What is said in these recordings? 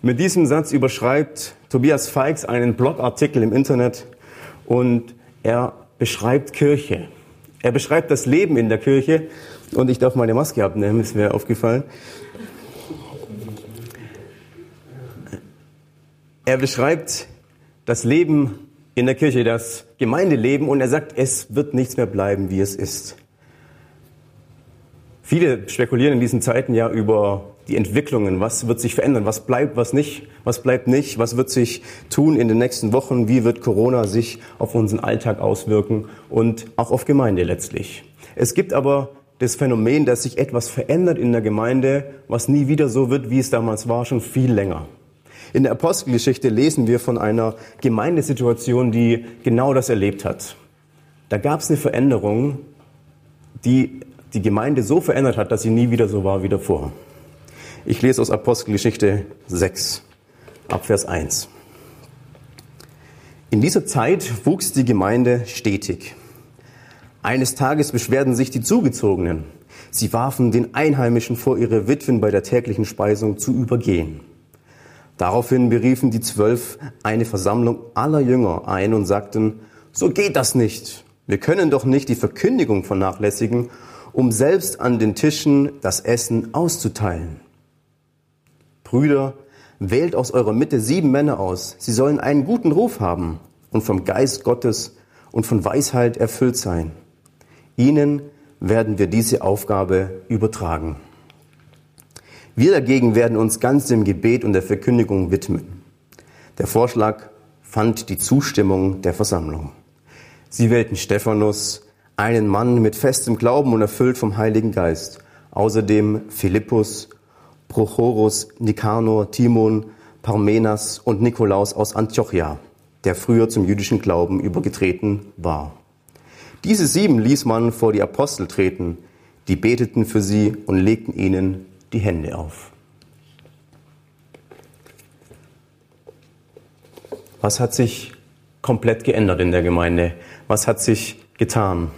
Mit diesem Satz überschreibt Tobias Feix einen Blogartikel im Internet und er beschreibt Kirche. Er beschreibt das Leben in der Kirche und ich darf meine Maske abnehmen, ist mir aufgefallen. Er beschreibt das Leben in der Kirche, das Gemeindeleben und er sagt, es wird nichts mehr bleiben, wie es ist. Viele spekulieren in diesen Zeiten ja über die Entwicklungen, was wird sich verändern, was bleibt, was nicht, was bleibt nicht, was wird sich tun in den nächsten Wochen, wie wird Corona sich auf unseren Alltag auswirken und auch auf Gemeinde letztlich. Es gibt aber das Phänomen, dass sich etwas verändert in der Gemeinde, was nie wieder so wird, wie es damals war, schon viel länger. In der Apostelgeschichte lesen wir von einer Gemeindesituation, die genau das erlebt hat. Da gab es eine Veränderung, die die Gemeinde so verändert hat, dass sie nie wieder so war wie davor. Ich lese aus Apostelgeschichte 6, Abvers 1. In dieser Zeit wuchs die Gemeinde stetig. Eines Tages beschwerden sich die Zugezogenen. Sie warfen den Einheimischen vor, ihre Witwen bei der täglichen Speisung zu übergehen. Daraufhin beriefen die Zwölf eine Versammlung aller Jünger ein und sagten, so geht das nicht. Wir können doch nicht die Verkündigung vernachlässigen um selbst an den Tischen das Essen auszuteilen. Brüder, wählt aus eurer Mitte sieben Männer aus. Sie sollen einen guten Ruf haben und vom Geist Gottes und von Weisheit erfüllt sein. Ihnen werden wir diese Aufgabe übertragen. Wir dagegen werden uns ganz dem Gebet und der Verkündigung widmen. Der Vorschlag fand die Zustimmung der Versammlung. Sie wählten Stephanus, einen Mann mit festem Glauben und erfüllt vom Heiligen Geist. Außerdem Philippus, Prochorus, Nikanor, Timon, Parmenas und Nikolaus aus Antiochia, der früher zum jüdischen Glauben übergetreten war. Diese sieben ließ man vor die Apostel treten, die beteten für sie und legten ihnen die Hände auf. Was hat sich komplett geändert in der Gemeinde? Was hat sich getan?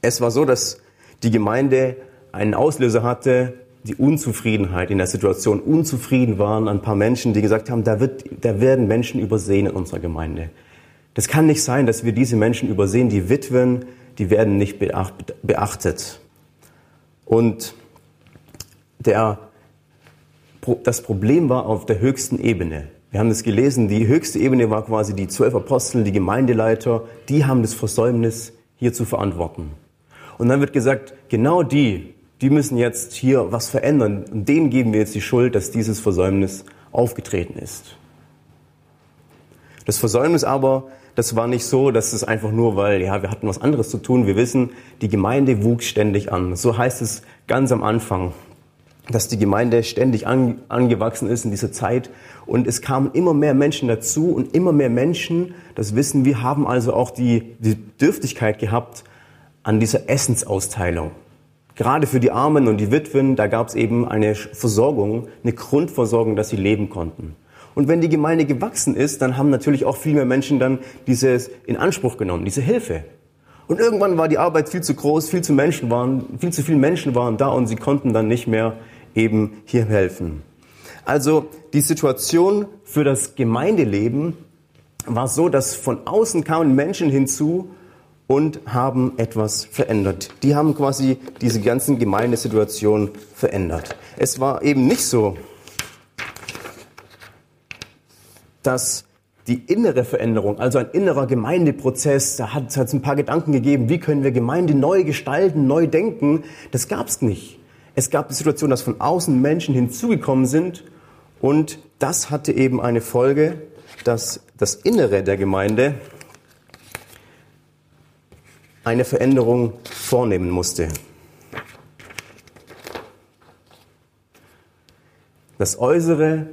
Es war so, dass die Gemeinde einen Auslöser hatte, die Unzufriedenheit in der Situation. Unzufrieden waren ein paar Menschen, die gesagt haben, da, wird, da werden Menschen übersehen in unserer Gemeinde. Das kann nicht sein, dass wir diese Menschen übersehen. Die Witwen, die werden nicht beachtet. Und der, das Problem war auf der höchsten Ebene. Wir haben das gelesen, die höchste Ebene war quasi die zwölf Apostel, die Gemeindeleiter, die haben das Versäumnis hier zu verantworten. Und dann wird gesagt, genau die, die müssen jetzt hier was verändern. Und denen geben wir jetzt die Schuld, dass dieses Versäumnis aufgetreten ist. Das Versäumnis aber, das war nicht so, dass es einfach nur, weil, ja, wir hatten was anderes zu tun. Wir wissen, die Gemeinde wuchs ständig an. So heißt es ganz am Anfang, dass die Gemeinde ständig an, angewachsen ist in dieser Zeit. Und es kamen immer mehr Menschen dazu und immer mehr Menschen, das wissen wir, haben also auch die, die Bedürftigkeit gehabt, an dieser Essensausteilung. Gerade für die Armen und die Witwen, da gab es eben eine Versorgung, eine Grundversorgung, dass sie leben konnten. Und wenn die Gemeinde gewachsen ist, dann haben natürlich auch viel mehr Menschen dann dieses in Anspruch genommen, diese Hilfe. Und irgendwann war die Arbeit viel zu groß, viel zu Menschen waren, viel zu viele Menschen waren da und sie konnten dann nicht mehr eben hier helfen. Also die Situation für das Gemeindeleben war so, dass von außen kamen Menschen hinzu und haben etwas verändert. Die haben quasi diese ganzen Gemeindesituation verändert. Es war eben nicht so, dass die innere Veränderung, also ein innerer Gemeindeprozess, da hat es ein paar Gedanken gegeben, wie können wir Gemeinde neu gestalten, neu denken. Das gab es nicht. Es gab die Situation, dass von außen Menschen hinzugekommen sind und das hatte eben eine Folge, dass das Innere der Gemeinde eine Veränderung vornehmen musste. Das Äußere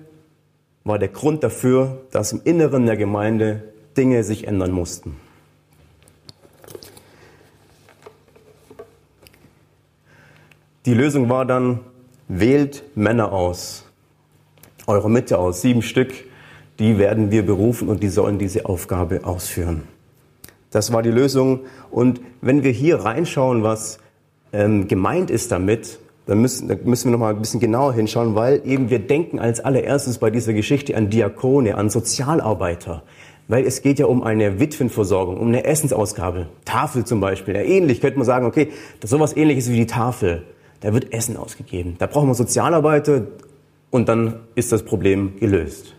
war der Grund dafür, dass im Inneren der Gemeinde Dinge sich ändern mussten. Die Lösung war dann, wählt Männer aus, eure Mitte aus, sieben Stück, die werden wir berufen und die sollen diese Aufgabe ausführen. Das war die Lösung. Und wenn wir hier reinschauen, was ähm, gemeint ist damit, dann müssen, dann müssen wir noch mal ein bisschen genauer hinschauen, weil eben wir denken als allererstes bei dieser Geschichte an Diakone, an Sozialarbeiter. Weil es geht ja um eine Witwenversorgung, um eine Essensausgabe. Tafel zum Beispiel. Ja, ähnlich könnte man sagen, okay, das ist sowas ähnliches wie die Tafel. Da wird Essen ausgegeben. Da brauchen wir Sozialarbeiter und dann ist das Problem gelöst.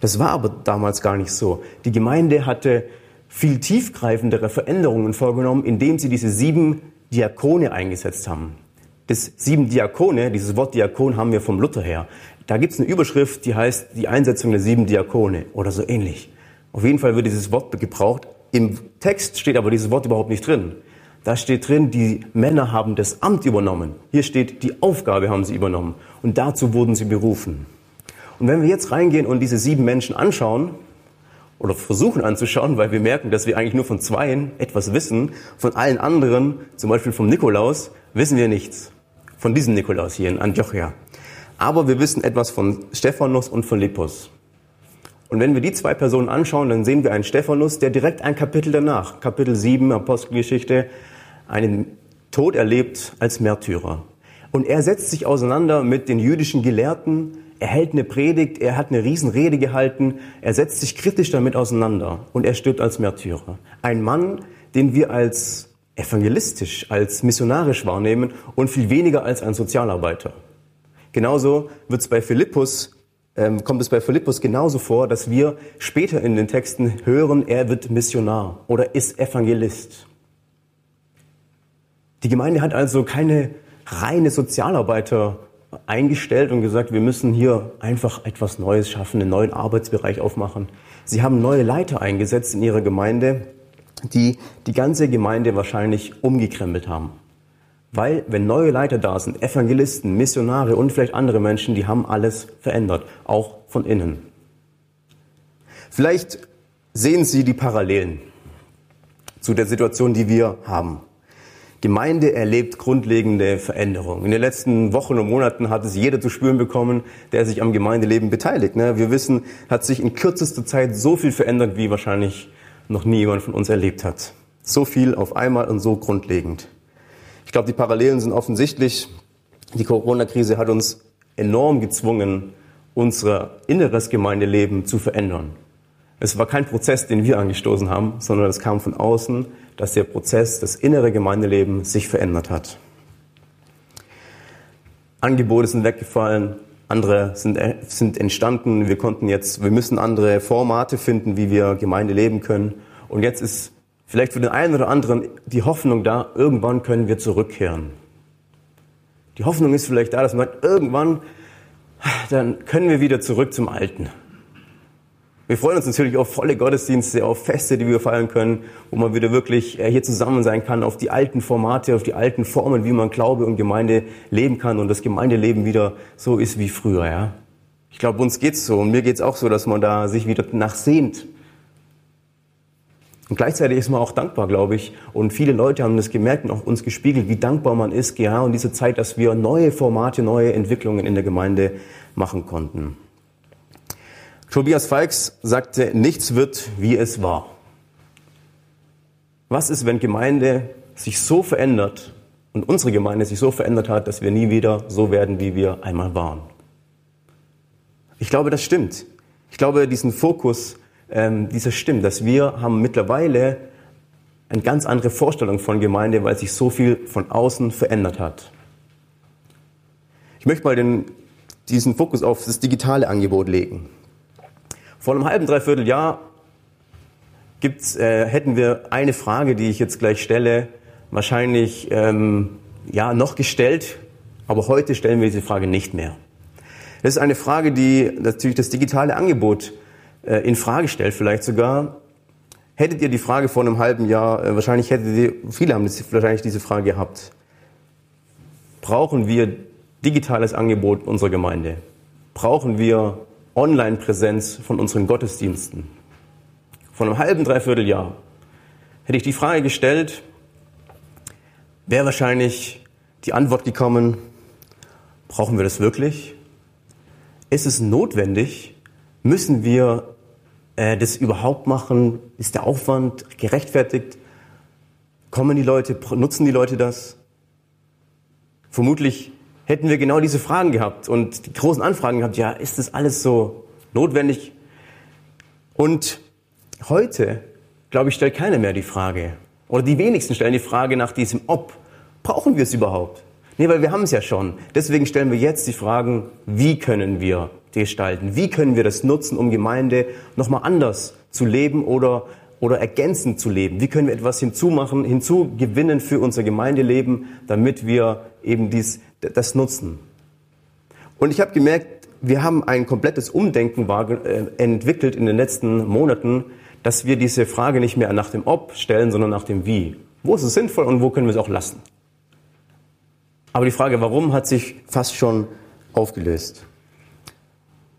Das war aber damals gar nicht so. Die Gemeinde hatte viel tiefgreifendere Veränderungen vorgenommen, indem sie diese sieben Diakone eingesetzt haben. Das sieben Diakone, dieses Wort Diakon haben wir vom Luther her. Da gibt es eine Überschrift, die heißt die Einsetzung der sieben Diakone oder so ähnlich. Auf jeden Fall wird dieses Wort gebraucht. Im Text steht aber dieses Wort überhaupt nicht drin. Da steht drin, die Männer haben das Amt übernommen. Hier steht, die Aufgabe haben sie übernommen. Und dazu wurden sie berufen. Und wenn wir jetzt reingehen und diese sieben Menschen anschauen, oder versuchen anzuschauen, weil wir merken, dass wir eigentlich nur von zweien etwas wissen, von allen anderen, zum Beispiel vom Nikolaus, wissen wir nichts. Von diesem Nikolaus hier in Antiochia. Aber wir wissen etwas von Stephanus und Philippus. Und wenn wir die zwei Personen anschauen, dann sehen wir einen Stephanus, der direkt ein Kapitel danach, Kapitel 7 Apostelgeschichte, einen Tod erlebt als Märtyrer. Und er setzt sich auseinander mit den jüdischen Gelehrten, er hält eine Predigt, er hat eine Riesenrede gehalten, er setzt sich kritisch damit auseinander und er stirbt als Märtyrer. Ein Mann, den wir als evangelistisch, als missionarisch wahrnehmen und viel weniger als ein Sozialarbeiter. Genauso wird es bei Philippus, ähm, kommt es bei Philippus genauso vor, dass wir später in den Texten hören, er wird Missionar oder ist Evangelist. Die Gemeinde hat also keine reine Sozialarbeiter eingestellt und gesagt, wir müssen hier einfach etwas Neues schaffen, einen neuen Arbeitsbereich aufmachen. Sie haben neue Leiter eingesetzt in ihrer Gemeinde, die die ganze Gemeinde wahrscheinlich umgekrempelt haben. Weil, wenn neue Leiter da sind, Evangelisten, Missionare und vielleicht andere Menschen, die haben alles verändert, auch von innen. Vielleicht sehen Sie die Parallelen zu der Situation, die wir haben. Gemeinde erlebt grundlegende Veränderungen. In den letzten Wochen und Monaten hat es jeder zu spüren bekommen, der sich am Gemeindeleben beteiligt. Ne? Wir wissen, hat sich in kürzester Zeit so viel verändert, wie wahrscheinlich noch nie jemand von uns erlebt hat. So viel auf einmal und so grundlegend. Ich glaube, die Parallelen sind offensichtlich. Die Corona-Krise hat uns enorm gezwungen, unser inneres Gemeindeleben zu verändern. Es war kein Prozess, den wir angestoßen haben, sondern es kam von außen dass der Prozess, das innere Gemeindeleben sich verändert hat. Angebote sind weggefallen, andere sind, äh, sind entstanden. Wir konnten jetzt, wir müssen andere Formate finden, wie wir Gemeinde leben können. Und jetzt ist vielleicht für den einen oder anderen die Hoffnung da, irgendwann können wir zurückkehren. Die Hoffnung ist vielleicht da, dass man sagt, irgendwann, dann können wir wieder zurück zum Alten. Wir freuen uns natürlich auf volle Gottesdienste, auf Feste, die wir feiern können, wo man wieder wirklich äh, hier zusammen sein kann, auf die alten Formate, auf die alten Formen, wie man Glaube und Gemeinde leben kann und das Gemeindeleben wieder so ist wie früher. Ja? Ich glaube, uns geht's so und mir geht's auch so, dass man da sich wieder nachsehnt. Und gleichzeitig ist man auch dankbar, glaube ich. Und viele Leute haben das gemerkt und auch uns gespiegelt, wie dankbar man ist, ja, und diese Zeit, dass wir neue Formate, neue Entwicklungen in der Gemeinde machen konnten. Tobias Falks sagte, nichts wird, wie es war. Was ist, wenn Gemeinde sich so verändert und unsere Gemeinde sich so verändert hat, dass wir nie wieder so werden, wie wir einmal waren? Ich glaube, das stimmt. Ich glaube, diesen Fokus, ähm, dieser stimmt, dass wir haben mittlerweile eine ganz andere Vorstellung von Gemeinde, weil sich so viel von außen verändert hat. Ich möchte mal den, diesen Fokus auf das digitale Angebot legen. Vor einem halben, dreiviertel Jahr gibt's, äh, hätten wir eine Frage, die ich jetzt gleich stelle, wahrscheinlich ähm, ja, noch gestellt, aber heute stellen wir diese Frage nicht mehr. Das ist eine Frage, die natürlich das digitale Angebot äh, in Frage stellt, vielleicht sogar. Hättet ihr die Frage vor einem halben Jahr, äh, wahrscheinlich hättet ihr, viele haben das, wahrscheinlich diese Frage gehabt. Brauchen wir digitales Angebot unserer Gemeinde? brauchen wir Online-Präsenz von unseren Gottesdiensten. Vor einem halben, dreiviertel Jahr hätte ich die Frage gestellt, wäre wahrscheinlich die Antwort gekommen, brauchen wir das wirklich? Ist es notwendig? Müssen wir äh, das überhaupt machen? Ist der Aufwand gerechtfertigt? Kommen die Leute, nutzen die Leute das? Vermutlich hätten wir genau diese Fragen gehabt und die großen Anfragen gehabt, ja, ist das alles so notwendig? Und heute, glaube ich, stellt keiner mehr die Frage, oder die wenigsten stellen die Frage nach diesem Ob. Brauchen wir es überhaupt? Nee, weil wir haben es ja schon. Deswegen stellen wir jetzt die Fragen, wie können wir gestalten? Wie können wir das nutzen, um Gemeinde nochmal anders zu leben oder, oder ergänzend zu leben? Wie können wir etwas hinzumachen, hinzugewinnen für unser Gemeindeleben, damit wir eben dies, das nutzen? Und ich habe gemerkt, wir haben ein komplettes Umdenken äh, entwickelt in den letzten Monaten, dass wir diese Frage nicht mehr nach dem Ob stellen, sondern nach dem Wie. Wo ist es sinnvoll und wo können wir es auch lassen? Aber die Frage Warum hat sich fast schon aufgelöst.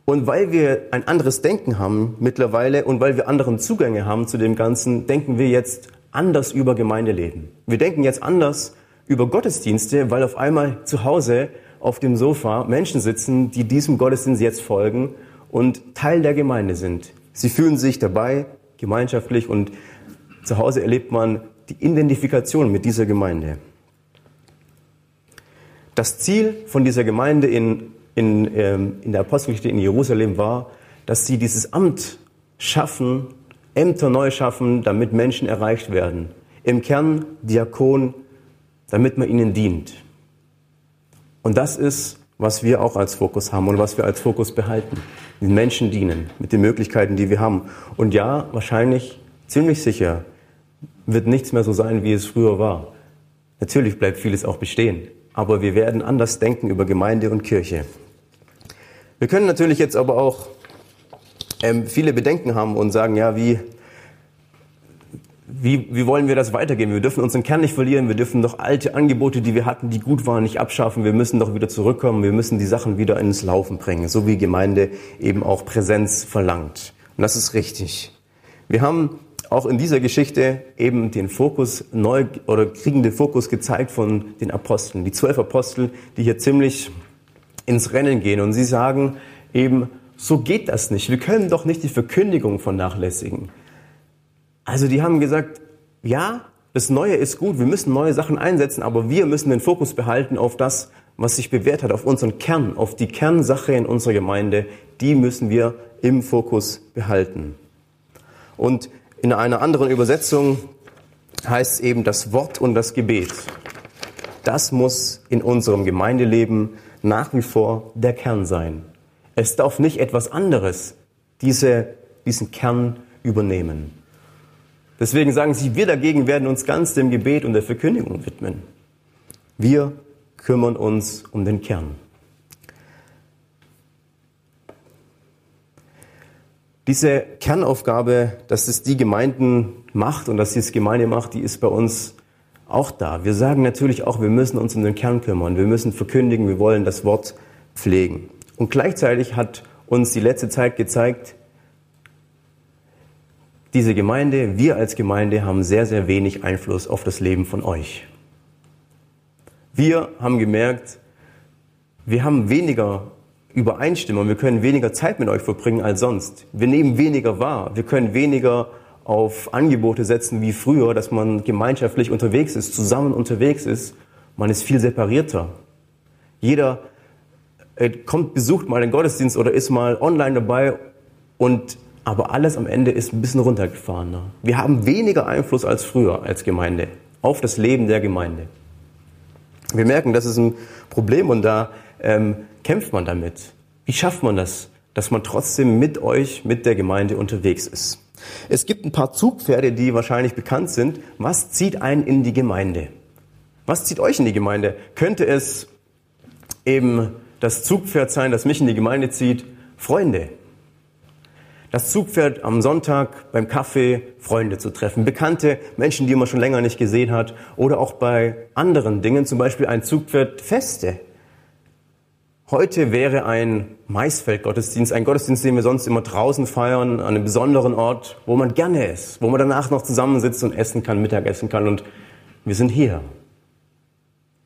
Und weil wir ein anderes Denken haben mittlerweile und weil wir anderen Zugänge haben zu dem Ganzen, denken wir jetzt anders über Gemeindeleben. Wir denken jetzt anders über Gottesdienste, weil auf einmal zu Hause auf dem Sofa Menschen sitzen, die diesem Gottesdienst jetzt folgen und Teil der Gemeinde sind. Sie fühlen sich dabei gemeinschaftlich und zu Hause erlebt man die Identifikation mit dieser Gemeinde. Das Ziel von dieser Gemeinde in in, ähm, in der Apostelgeschichte in Jerusalem war, dass sie dieses Amt schaffen, Ämter neu schaffen, damit Menschen erreicht werden. Im Kern Diakon, damit man ihnen dient. Und das ist, was wir auch als Fokus haben und was wir als Fokus behalten. Den Menschen dienen mit den Möglichkeiten, die wir haben. Und ja, wahrscheinlich, ziemlich sicher, wird nichts mehr so sein, wie es früher war. Natürlich bleibt vieles auch bestehen. Aber wir werden anders denken über Gemeinde und Kirche. Wir können natürlich jetzt aber auch ähm, viele Bedenken haben und sagen, ja, wie, wie, wie wollen wir das weitergehen? Wir dürfen unseren Kern nicht verlieren, wir dürfen doch alte Angebote, die wir hatten, die gut waren, nicht abschaffen. Wir müssen doch wieder zurückkommen, wir müssen die Sachen wieder ins Laufen bringen, so wie Gemeinde eben auch Präsenz verlangt. Und das ist richtig. Wir haben auch in dieser Geschichte eben den Fokus neu oder kriegen den Fokus gezeigt von den Aposteln. Die zwölf Apostel, die hier ziemlich ins Rennen gehen und sie sagen eben, so geht das nicht. Wir können doch nicht die Verkündigung vernachlässigen. Also die haben gesagt, ja, das Neue ist gut, wir müssen neue Sachen einsetzen, aber wir müssen den Fokus behalten auf das, was sich bewährt hat, auf unseren Kern, auf die Kernsache in unserer Gemeinde, die müssen wir im Fokus behalten. Und in einer anderen Übersetzung heißt es eben das Wort und das Gebet. Das muss in unserem Gemeindeleben nach wie vor der Kern sein. Es darf nicht etwas anderes diese, diesen Kern übernehmen. Deswegen sagen sie, wir dagegen werden uns ganz dem Gebet und der Verkündigung widmen. Wir kümmern uns um den Kern. Diese Kernaufgabe, dass es die Gemeinden macht und dass sie es Gemeinde macht, die ist bei uns auch da. Wir sagen natürlich auch, wir müssen uns um den Kern kümmern. Wir müssen verkündigen, wir wollen das Wort pflegen. Und gleichzeitig hat uns die letzte Zeit gezeigt, diese Gemeinde, wir als Gemeinde haben sehr, sehr wenig Einfluss auf das Leben von euch. Wir haben gemerkt, wir haben weniger Übereinstimmung, wir können weniger Zeit mit euch verbringen als sonst. Wir nehmen weniger wahr, wir können weniger auf Angebote setzen wie früher, dass man gemeinschaftlich unterwegs ist, zusammen unterwegs ist. Man ist viel separierter. Jeder äh, kommt, besucht mal den Gottesdienst oder ist mal online dabei und aber alles am Ende ist ein bisschen runtergefahrener. Wir haben weniger Einfluss als früher als Gemeinde auf das Leben der Gemeinde. Wir merken, das ist ein Problem und da ähm, kämpft man damit. Wie schafft man das, dass man trotzdem mit euch, mit der Gemeinde unterwegs ist? Es gibt ein paar Zugpferde, die wahrscheinlich bekannt sind. Was zieht einen in die Gemeinde? Was zieht euch in die Gemeinde? Könnte es eben das Zugpferd sein, das mich in die Gemeinde zieht? Freunde. Das Zugpferd am Sonntag beim Kaffee Freunde zu treffen, bekannte Menschen, die man schon länger nicht gesehen hat, oder auch bei anderen Dingen, zum Beispiel ein Zugpferd Feste. Heute wäre ein Maisfeldgottesdienst, ein Gottesdienst, den wir sonst immer draußen feiern, an einem besonderen Ort, wo man gerne ist, wo man danach noch zusammensitzt und essen kann, Mittag essen kann und wir sind hier.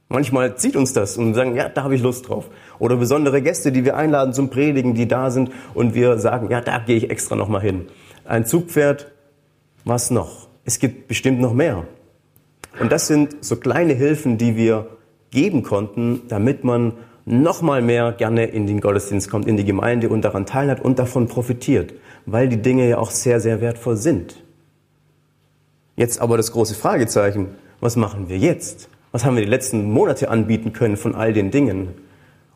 Manchmal zieht uns das und wir sagen, ja, da habe ich Lust drauf. Oder besondere Gäste, die wir einladen zum Predigen, die da sind und wir sagen, ja, da gehe ich extra nochmal hin. Ein Zugpferd, was noch? Es gibt bestimmt noch mehr. Und das sind so kleine Hilfen, die wir geben konnten, damit man noch mal mehr gerne in den Gottesdienst kommt, in die Gemeinde und daran teilhat und davon profitiert, weil die Dinge ja auch sehr, sehr wertvoll sind. Jetzt aber das große Fragezeichen, was machen wir jetzt? Was haben wir die letzten Monate anbieten können von all den Dingen?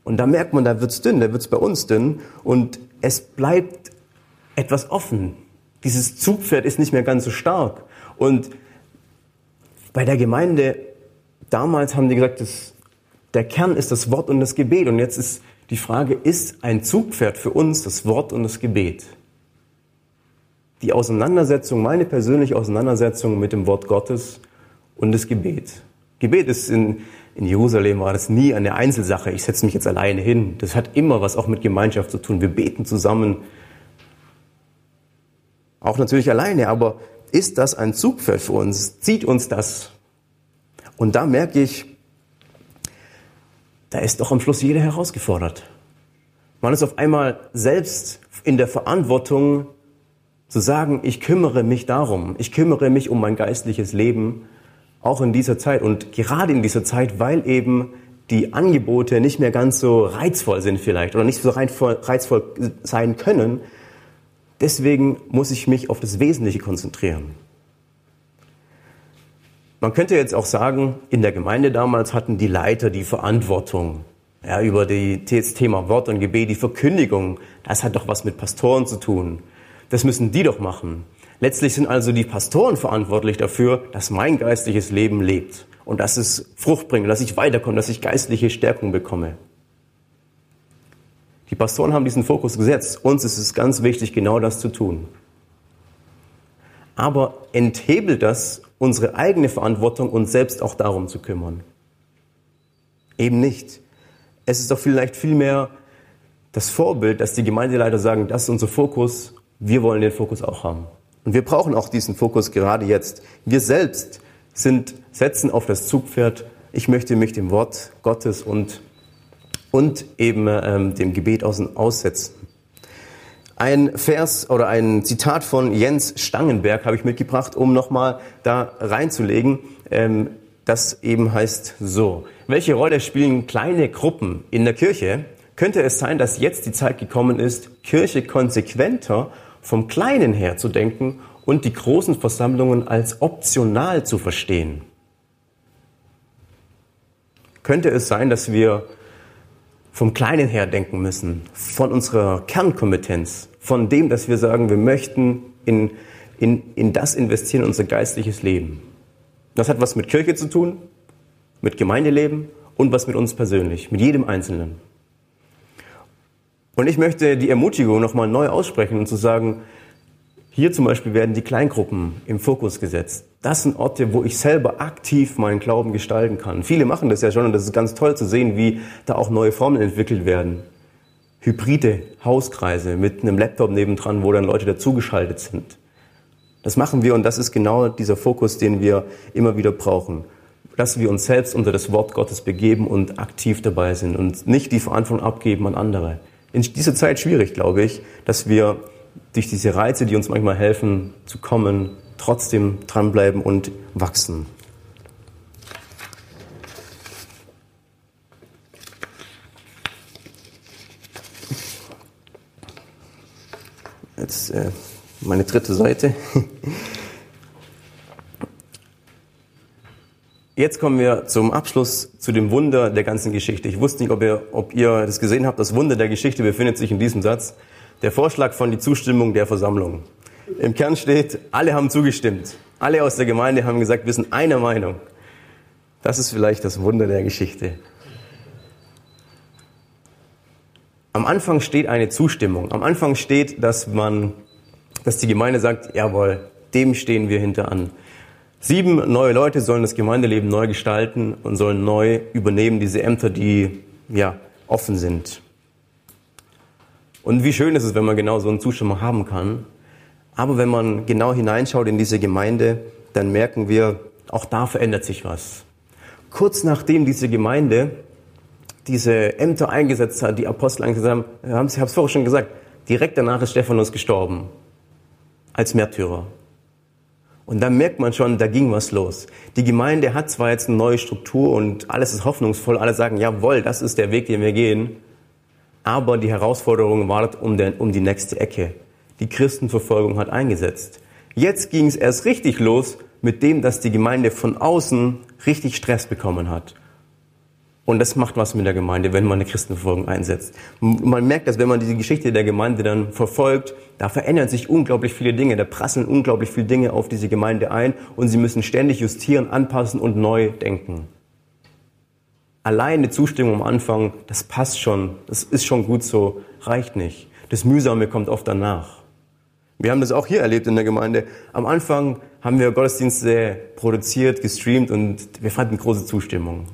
Und da merkt man, da wird's dünn, da wird's bei uns dünn und es bleibt etwas offen. Dieses Zugpferd ist nicht mehr ganz so stark. Und bei der Gemeinde damals haben die gesagt, das der Kern ist das Wort und das Gebet. Und jetzt ist die Frage, ist ein Zugpferd für uns das Wort und das Gebet? Die Auseinandersetzung, meine persönliche Auseinandersetzung mit dem Wort Gottes und das Gebet. Gebet ist in, in Jerusalem war das nie eine Einzelsache. Ich setze mich jetzt alleine hin. Das hat immer was auch mit Gemeinschaft zu tun. Wir beten zusammen. Auch natürlich alleine, aber ist das ein Zugpferd für uns? Zieht uns das? Und da merke ich, da ist doch am Schluss jeder herausgefordert. Man ist auf einmal selbst in der Verantwortung zu sagen, ich kümmere mich darum, ich kümmere mich um mein geistliches Leben, auch in dieser Zeit und gerade in dieser Zeit, weil eben die Angebote nicht mehr ganz so reizvoll sind vielleicht oder nicht so reizvoll sein können. Deswegen muss ich mich auf das Wesentliche konzentrieren. Man könnte jetzt auch sagen, in der Gemeinde damals hatten die Leiter die Verantwortung ja, über das Thema Wort und Gebet, die Verkündigung. Das hat doch was mit Pastoren zu tun. Das müssen die doch machen. Letztlich sind also die Pastoren verantwortlich dafür, dass mein geistliches Leben lebt und dass es Frucht bringt, dass ich weiterkomme, dass ich geistliche Stärkung bekomme. Die Pastoren haben diesen Fokus gesetzt. Uns ist es ganz wichtig, genau das zu tun. Aber enthebelt das unsere eigene Verantwortung, uns selbst auch darum zu kümmern. Eben nicht. Es ist doch vielleicht vielmehr das Vorbild, dass die Gemeindeleiter sagen, das ist unser Fokus, wir wollen den Fokus auch haben. Und wir brauchen auch diesen Fokus gerade jetzt. Wir selbst sind, setzen auf das Zugpferd, ich möchte mich dem Wort Gottes und, und eben ähm, dem Gebet aussetzen. Ein Vers oder ein Zitat von Jens Stangenberg habe ich mitgebracht, um nochmal da reinzulegen. Ähm, das eben heißt so. Welche Rolle spielen kleine Gruppen in der Kirche? Könnte es sein, dass jetzt die Zeit gekommen ist, Kirche konsequenter vom Kleinen her zu denken und die großen Versammlungen als optional zu verstehen? Könnte es sein, dass wir vom Kleinen her denken müssen, von unserer Kernkompetenz, von dem, dass wir sagen, wir möchten in, in, in das investieren, unser geistliches Leben. Das hat was mit Kirche zu tun, mit Gemeindeleben und was mit uns persönlich, mit jedem Einzelnen. Und ich möchte die Ermutigung nochmal neu aussprechen und zu sagen, hier zum Beispiel werden die Kleingruppen im Fokus gesetzt. Das sind Orte, wo ich selber aktiv meinen Glauben gestalten kann. Viele machen das ja schon und das ist ganz toll zu sehen, wie da auch neue Formen entwickelt werden. Hybride Hauskreise mit einem Laptop nebendran, wo dann Leute dazugeschaltet sind. Das machen wir und das ist genau dieser Fokus, den wir immer wieder brauchen. Dass wir uns selbst unter das Wort Gottes begeben und aktiv dabei sind und nicht die Verantwortung abgeben an andere. In dieser Zeit schwierig, glaube ich, dass wir durch diese Reize, die uns manchmal helfen zu kommen, trotzdem dranbleiben und wachsen. Jetzt äh, meine dritte Seite. Jetzt kommen wir zum Abschluss zu dem Wunder der ganzen Geschichte. Ich wusste nicht, ob ihr, ob ihr das gesehen habt. Das Wunder der Geschichte befindet sich in diesem Satz. Der Vorschlag von die Zustimmung der Versammlung. Im Kern steht, alle haben zugestimmt. Alle aus der Gemeinde haben gesagt, wir sind einer Meinung. Das ist vielleicht das Wunder der Geschichte. Am Anfang steht eine Zustimmung. Am Anfang steht, dass man, dass die Gemeinde sagt, jawohl, dem stehen wir hinter an. Sieben neue Leute sollen das Gemeindeleben neu gestalten und sollen neu übernehmen diese Ämter, die, ja, offen sind. Und wie schön ist es, wenn man genau so einen Zustimmung haben kann. Aber wenn man genau hineinschaut in diese Gemeinde, dann merken wir, auch da verändert sich was. Kurz nachdem diese Gemeinde diese Ämter eingesetzt hat, die Apostel eingesetzt haben, haben sie, ich habe es vorher schon gesagt, direkt danach ist Stephanus gestorben. Als Märtyrer. Und da merkt man schon, da ging was los. Die Gemeinde hat zwar jetzt eine neue Struktur und alles ist hoffnungsvoll, alle sagen, jawohl, das ist der Weg, den wir gehen, aber die Herausforderung wartet um, den, um die nächste Ecke. Die Christenverfolgung hat eingesetzt. Jetzt ging es erst richtig los mit dem, dass die Gemeinde von außen richtig Stress bekommen hat. Und das macht was mit der Gemeinde, wenn man eine Christenverfolgung einsetzt. Man merkt dass wenn man diese Geschichte der Gemeinde dann verfolgt, da verändern sich unglaublich viele Dinge, da prasseln unglaublich viele Dinge auf diese Gemeinde ein und sie müssen ständig justieren, anpassen und neu denken. Alleine Zustimmung am Anfang, das passt schon, das ist schon gut so, reicht nicht. Das Mühsame kommt oft danach. Wir haben das auch hier erlebt in der Gemeinde. Am Anfang haben wir Gottesdienste produziert, gestreamt und wir fanden große Zustimmung.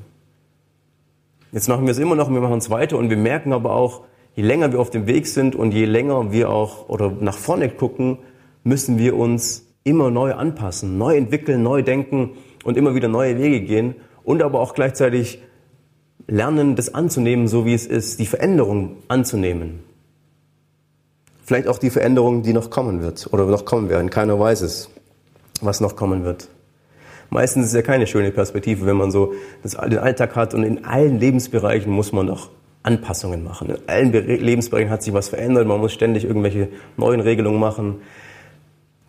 Jetzt machen wir es immer noch wir machen es weiter und wir merken aber auch, je länger wir auf dem Weg sind und je länger wir auch oder nach vorne gucken, müssen wir uns immer neu anpassen, neu entwickeln, neu denken und immer wieder neue Wege gehen und aber auch gleichzeitig lernen, das anzunehmen, so wie es ist, die Veränderung anzunehmen. Vielleicht auch die Veränderung, die noch kommen wird oder noch kommen werden. Keiner weiß es, was noch kommen wird. Meistens ist es ja keine schöne Perspektive, wenn man so den Alltag hat und in allen Lebensbereichen muss man doch Anpassungen machen. In allen Lebensbereichen hat sich was verändert, man muss ständig irgendwelche neuen Regelungen machen.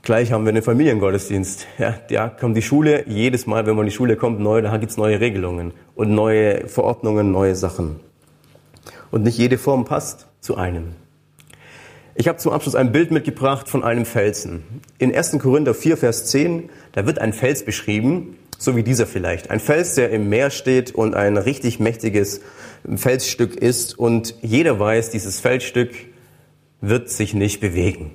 Gleich haben wir den Familiengottesdienst. Ja, da kommt die Schule, jedes Mal, wenn man in die Schule kommt, neu, da gibt's neue Regelungen und neue Verordnungen, neue Sachen. Und nicht jede Form passt zu einem. Ich habe zum Abschluss ein Bild mitgebracht von einem Felsen. In 1. Korinther 4, Vers 10, da wird ein Fels beschrieben, so wie dieser vielleicht. Ein Fels, der im Meer steht und ein richtig mächtiges Felsstück ist. Und jeder weiß, dieses Felsstück wird sich nicht bewegen.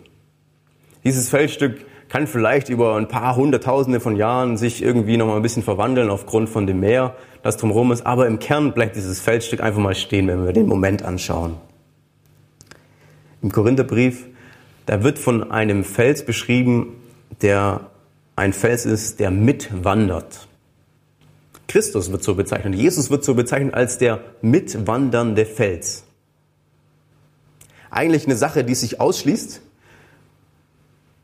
Dieses Felsstück kann vielleicht über ein paar Hunderttausende von Jahren sich irgendwie noch mal ein bisschen verwandeln aufgrund von dem Meer, das drumherum ist. Aber im Kern bleibt dieses Felsstück einfach mal stehen, wenn wir den Moment anschauen im Korintherbrief, da wird von einem Fels beschrieben, der ein Fels ist, der mitwandert. Christus wird so bezeichnet. Jesus wird so bezeichnet als der mitwandernde Fels. Eigentlich eine Sache, die sich ausschließt.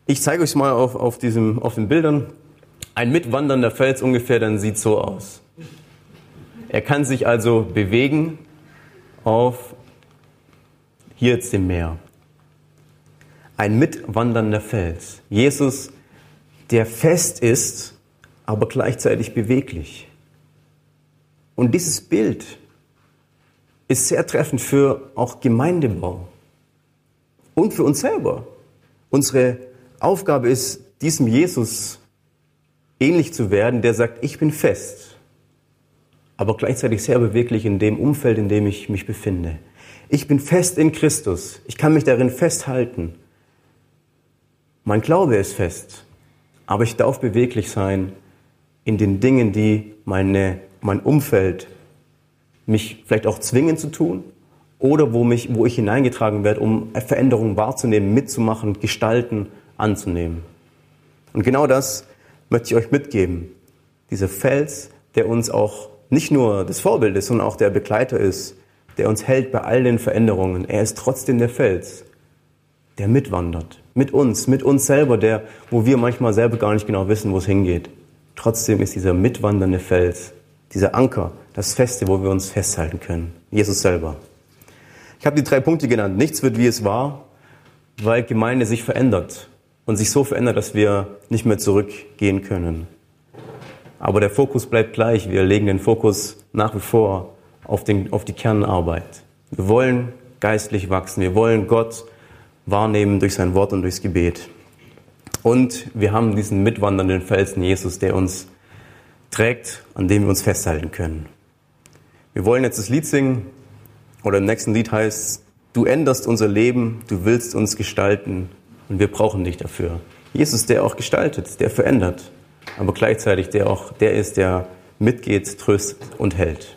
Ich zeige euch mal auf, auf, diesem, auf den Bildern. Ein mitwandernder Fels ungefähr, dann sieht so aus. Er kann sich also bewegen auf hier jetzt dem Meer ein mitwandernder Fels. Jesus, der fest ist, aber gleichzeitig beweglich. Und dieses Bild ist sehr treffend für auch Gemeindebau und für uns selber. Unsere Aufgabe ist, diesem Jesus ähnlich zu werden, der sagt, ich bin fest, aber gleichzeitig sehr beweglich in dem Umfeld, in dem ich mich befinde. Ich bin fest in Christus. Ich kann mich darin festhalten. Mein Glaube ist fest, aber ich darf beweglich sein in den Dingen, die meine, mein Umfeld mich vielleicht auch zwingen zu tun oder wo, mich, wo ich hineingetragen werde, um Veränderungen wahrzunehmen, mitzumachen, gestalten, anzunehmen. Und genau das möchte ich euch mitgeben. Dieser Fels, der uns auch nicht nur das Vorbild ist, sondern auch der Begleiter ist, der uns hält bei all den Veränderungen. Er ist trotzdem der Fels, der mitwandert mit uns, mit uns selber, der, wo wir manchmal selber gar nicht genau wissen, wo es hingeht. Trotzdem ist dieser mitwandernde Fels, dieser Anker, das Feste, wo wir uns festhalten können. Jesus selber. Ich habe die drei Punkte genannt. Nichts wird wie es war, weil Gemeinde sich verändert und sich so verändert, dass wir nicht mehr zurückgehen können. Aber der Fokus bleibt gleich. Wir legen den Fokus nach wie vor auf, den, auf die Kernarbeit. Wir wollen geistlich wachsen. Wir wollen Gott wahrnehmen durch sein Wort und durchs Gebet. Und wir haben diesen mitwandernden Felsen Jesus, der uns trägt, an dem wir uns festhalten können. Wir wollen jetzt das Lied singen, oder im nächsten Lied heißt du änderst unser Leben, du willst uns gestalten und wir brauchen dich dafür. Jesus, der auch gestaltet, der verändert, aber gleichzeitig der auch der ist, der mitgeht, tröstet und hält.